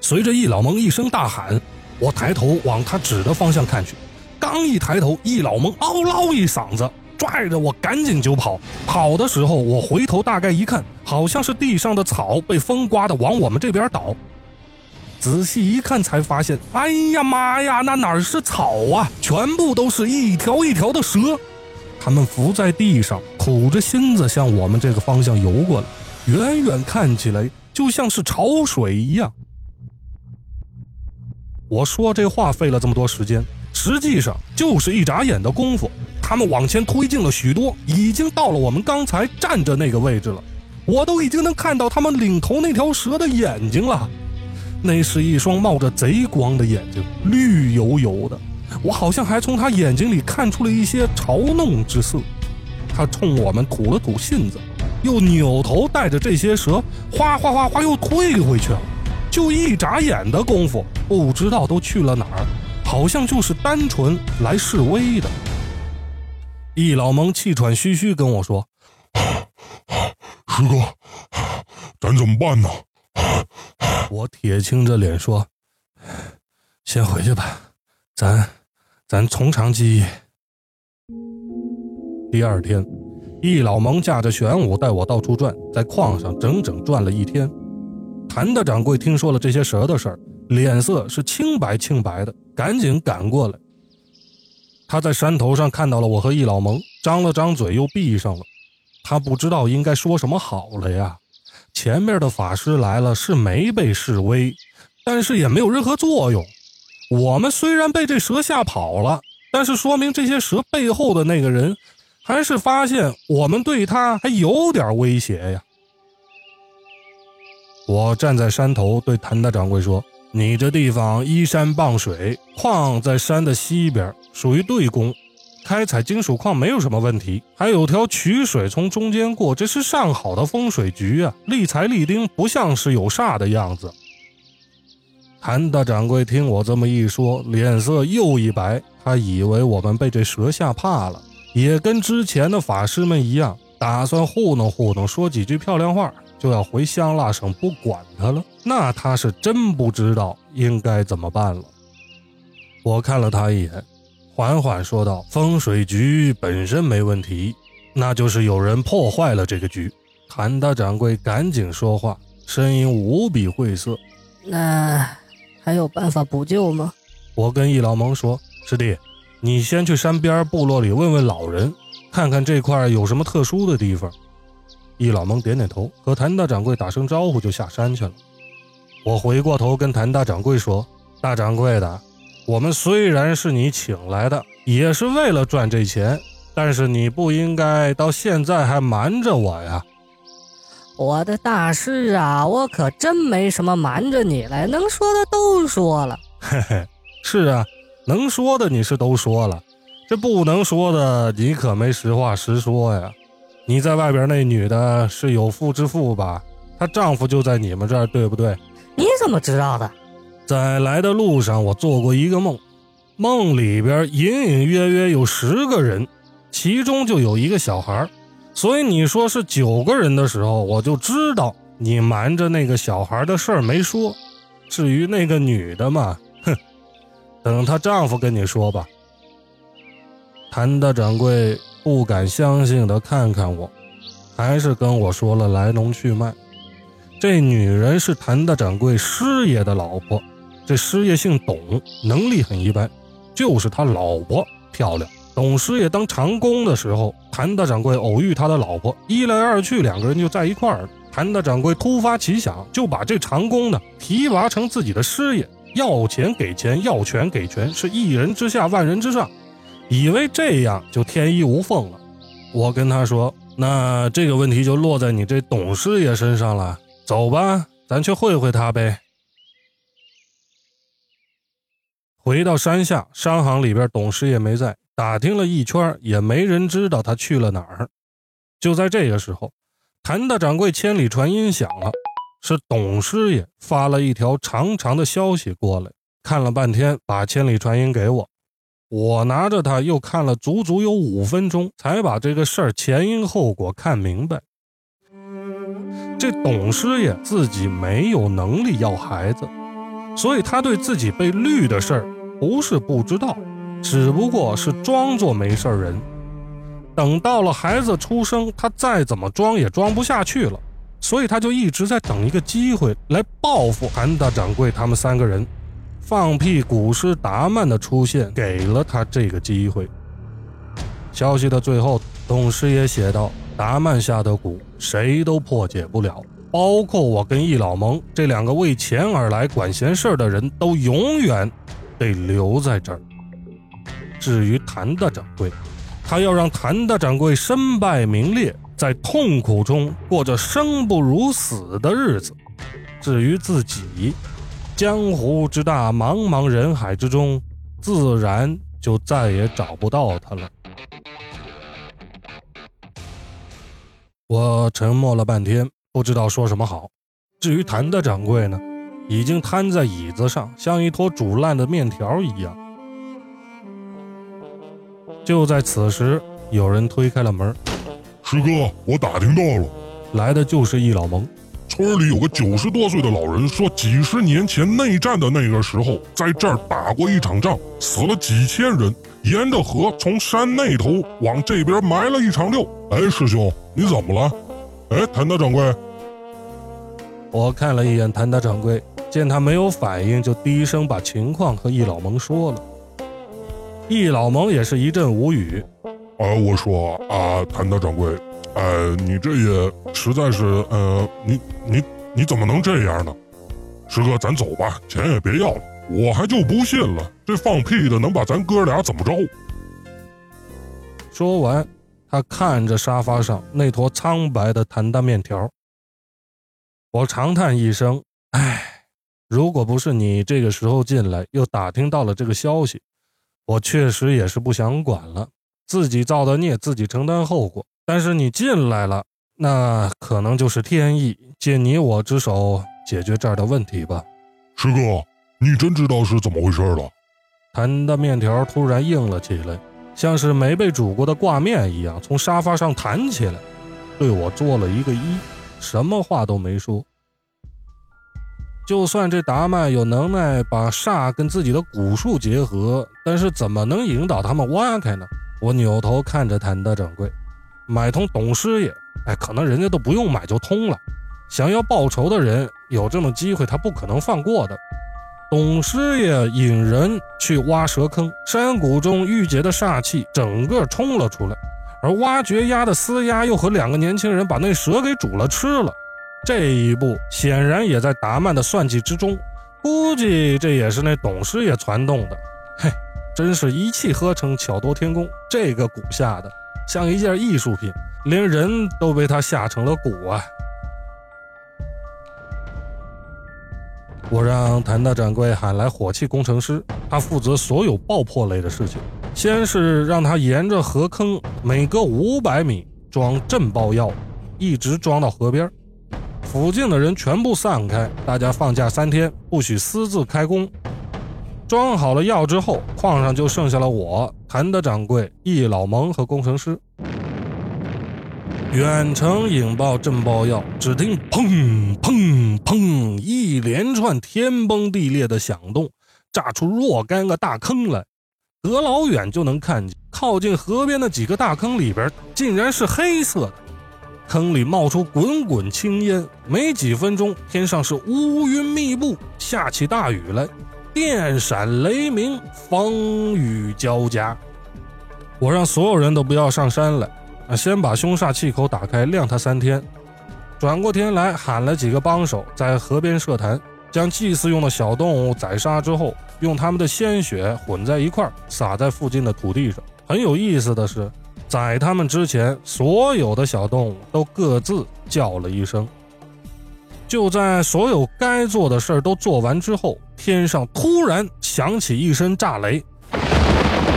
随着易老蒙一声大喊，我抬头往他指的方向看去，刚一抬头，易老蒙嗷唠一嗓子，拽着我赶紧就跑。跑的时候，我回头大概一看，好像是地上的草被风刮的往我们这边倒。仔细一看，才发现，哎呀妈呀，那哪是草啊，全部都是一条一条的蛇。它们伏在地上，吐着芯子向我们这个方向游过来，远远看起来就像是潮水一样。我说这话费了这么多时间，实际上就是一眨眼的功夫，他们往前推进了许多，已经到了我们刚才站着那个位置了。我都已经能看到他们领头那条蛇的眼睛了。那是一双冒着贼光的眼睛，绿油油的。我好像还从他眼睛里看出了一些嘲弄之色。他冲我们吐了吐信子，又扭头带着这些蛇，哗哗哗哗又退回去了。就一眨眼的功夫，不知道都去了哪儿，好像就是单纯来示威的。易老蒙气喘吁吁跟我说：“师哥，咱怎么办呢？”我铁青着脸说：“先回去吧，咱咱从长计议。”第二天，易老蒙驾着玄武带我到处转，在矿上整整转了一天。谭大掌柜听说了这些蛇的事儿，脸色是青白青白的，赶紧赶过来。他在山头上看到了我和易老蒙，张了张嘴又闭上了，他不知道应该说什么好了呀。前面的法师来了，是没被示威，但是也没有任何作用。我们虽然被这蛇吓跑了，但是说明这些蛇背后的那个人，还是发现我们对他还有点威胁呀。我站在山头对谭大掌柜说：“你这地方依山傍水，矿在山的西边，属于对宫。”开采金属矿没有什么问题，还有条渠水从中间过，这是上好的风水局啊！立财立丁，不像是有煞的样子。谭大掌柜听我这么一说，脸色又一白，他以为我们被这蛇吓怕了，也跟之前的法师们一样，打算糊弄糊弄，说几句漂亮话，就要回香辣省不管他了。那他是真不知道应该怎么办了。我看了他一眼。缓缓说道：“风水局本身没问题，那就是有人破坏了这个局。”谭大掌柜赶紧说话，声音无比晦涩：“那还有办法补救吗？”我跟易老蒙说：“师弟，你先去山边部落里问问老人，看看这块有什么特殊的地方。”易老蒙点点头，和谭大掌柜打声招呼就下山去了。我回过头跟谭大掌柜说：“大掌柜的。”我们虽然是你请来的，也是为了赚这钱，但是你不应该到现在还瞒着我呀！我的大师啊，我可真没什么瞒着你来，能说的都说了。嘿嘿，是啊，能说的你是都说了，这不能说的你可没实话实说呀！你在外边那女的是有妇之夫吧？她丈夫就在你们这儿，对不对？你怎么知道的？在来的路上，我做过一个梦，梦里边隐隐约约有十个人，其中就有一个小孩所以你说是九个人的时候，我就知道你瞒着那个小孩的事儿没说。至于那个女的嘛，哼，等她丈夫跟你说吧。谭大掌柜不敢相信的看看我，还是跟我说了来龙去脉。这女人是谭大掌柜师爷的老婆。这师爷姓董，能力很一般，就是他老婆漂亮。董师爷当长工的时候，谭大掌柜偶遇他的老婆，一来二去，两个人就在一块儿了。谭大掌柜突发奇想，就把这长工呢提拔成自己的师爷，要钱给钱，要权给权，是一人之下，万人之上，以为这样就天衣无缝了。我跟他说，那这个问题就落在你这董师爷身上了。走吧，咱去会会他呗。回到山下，商行里边，董师爷没在，打听了一圈，也没人知道他去了哪儿。就在这个时候，谭大掌柜千里传音响了，是董师爷发了一条长长的消息过来，看了半天，把千里传音给我，我拿着它又看了足足有五分钟，才把这个事儿前因后果看明白。这董师爷自己没有能力要孩子。所以他对自己被绿的事儿不是不知道，只不过是装作没事人。等到了孩子出生，他再怎么装也装不下去了，所以他就一直在等一个机会来报复韩大掌柜他们三个人。放屁古尸达曼的出现给了他这个机会。消息的最后，董师爷写道：“达曼下的蛊，谁都破解不了，包括我跟易老蒙这两个为钱而来管闲事的人，都永远得留在这儿。至于谭大掌柜。”他要让谭大掌柜身败名裂，在痛苦中过着生不如死的日子。至于自己，江湖之大，茫茫人海之中，自然就再也找不到他了。我沉默了半天，不知道说什么好。至于谭大掌柜呢，已经瘫在椅子上，像一坨煮烂的面条一样。就在此时，有人推开了门。师哥，我打听到了，来的就是易老蒙。村里有个九十多岁的老人说，几十年前内战的那个时候，在这儿打过一场仗，死了几千人。沿着河从山那头往这边埋了一场六。哎，师兄，你怎么了？哎，谭大掌柜。我看了一眼谭大掌柜，见他没有反应，就低声把情况和易老蒙说了。易老蒙也是一阵无语，啊，我说啊，谭大掌柜，呃，你这也实在是，呃，你你你怎么能这样呢？师哥，咱走吧，钱也别要了，我还就不信了，这放屁的能把咱哥俩怎么着？说完，他看着沙发上那坨苍白的谭大面条，我长叹一声，唉，如果不是你这个时候进来，又打听到了这个消息。我确实也是不想管了，自己造的孽，自己承担后果。但是你进来了，那可能就是天意，借你我之手解决这儿的问题吧。师哥，你真知道是怎么回事了？谭的面条突然硬了起来，像是没被煮过的挂面一样，从沙发上弹起来，对我做了一个揖，什么话都没说。就算这达曼有能耐把煞跟自己的蛊术结合，但是怎么能引导他们挖开呢？我扭头看着谭的掌柜，买通董师爷，哎，可能人家都不用买就通了。想要报仇的人有这么机会，他不可能放过的。董师爷引人去挖蛇坑，山谷中郁结的煞气整个冲了出来，而挖掘鸭的司鸭又和两个年轻人把那蛇给煮了吃了。这一步显然也在达曼的算计之中，估计这也是那董师爷传动的。嘿，真是一气呵成，巧夺天工。这个蛊下的像一件艺术品，连人都被他吓成了骨啊！我让谭大掌柜喊来火器工程师，他负责所有爆破类的事情。先是让他沿着河坑每隔五百米装震爆药，一直装到河边。附近的人全部散开，大家放假三天，不许私自开工。装好了药之后，矿上就剩下了我、谭的掌柜、易老蒙和工程师。远程引爆震爆药，只听砰砰砰一连串天崩地裂的响动，炸出若干个大坑来，隔老远就能看见。靠近河边的几个大坑里边，竟然是黑色的。坑里冒出滚滚青烟，没几分钟，天上是乌云密布，下起大雨来，电闪雷鸣，风雨交加。我让所有人都不要上山来，啊，先把凶煞气口打开，晾他三天。转过天来，喊了几个帮手，在河边设坛，将祭祀用的小动物宰杀之后，用他们的鲜血混在一块儿撒在附近的土地上。很有意思的是。宰他们之前，所有的小动物都各自叫了一声。就在所有该做的事儿都做完之后，天上突然响起一声炸雷，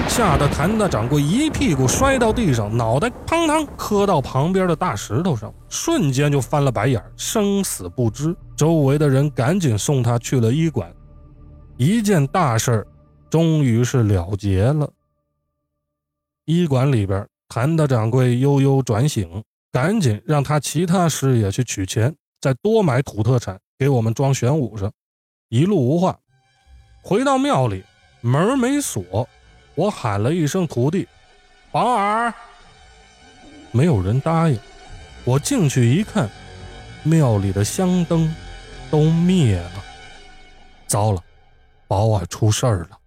吓得谭大掌柜一屁股摔到地上，脑袋砰当磕到旁边的大石头上，瞬间就翻了白眼，生死不知。周围的人赶紧送他去了医馆，一件大事儿终于是了结了。医馆里边。谭大掌柜悠悠转醒，赶紧让他其他师爷去取钱，再多买土特产给我们装玄武上。一路无话，回到庙里，门没锁，我喊了一声徒弟：“保尔。”没有人答应。我进去一看，庙里的香灯都灭了。糟了，保尔出事儿了。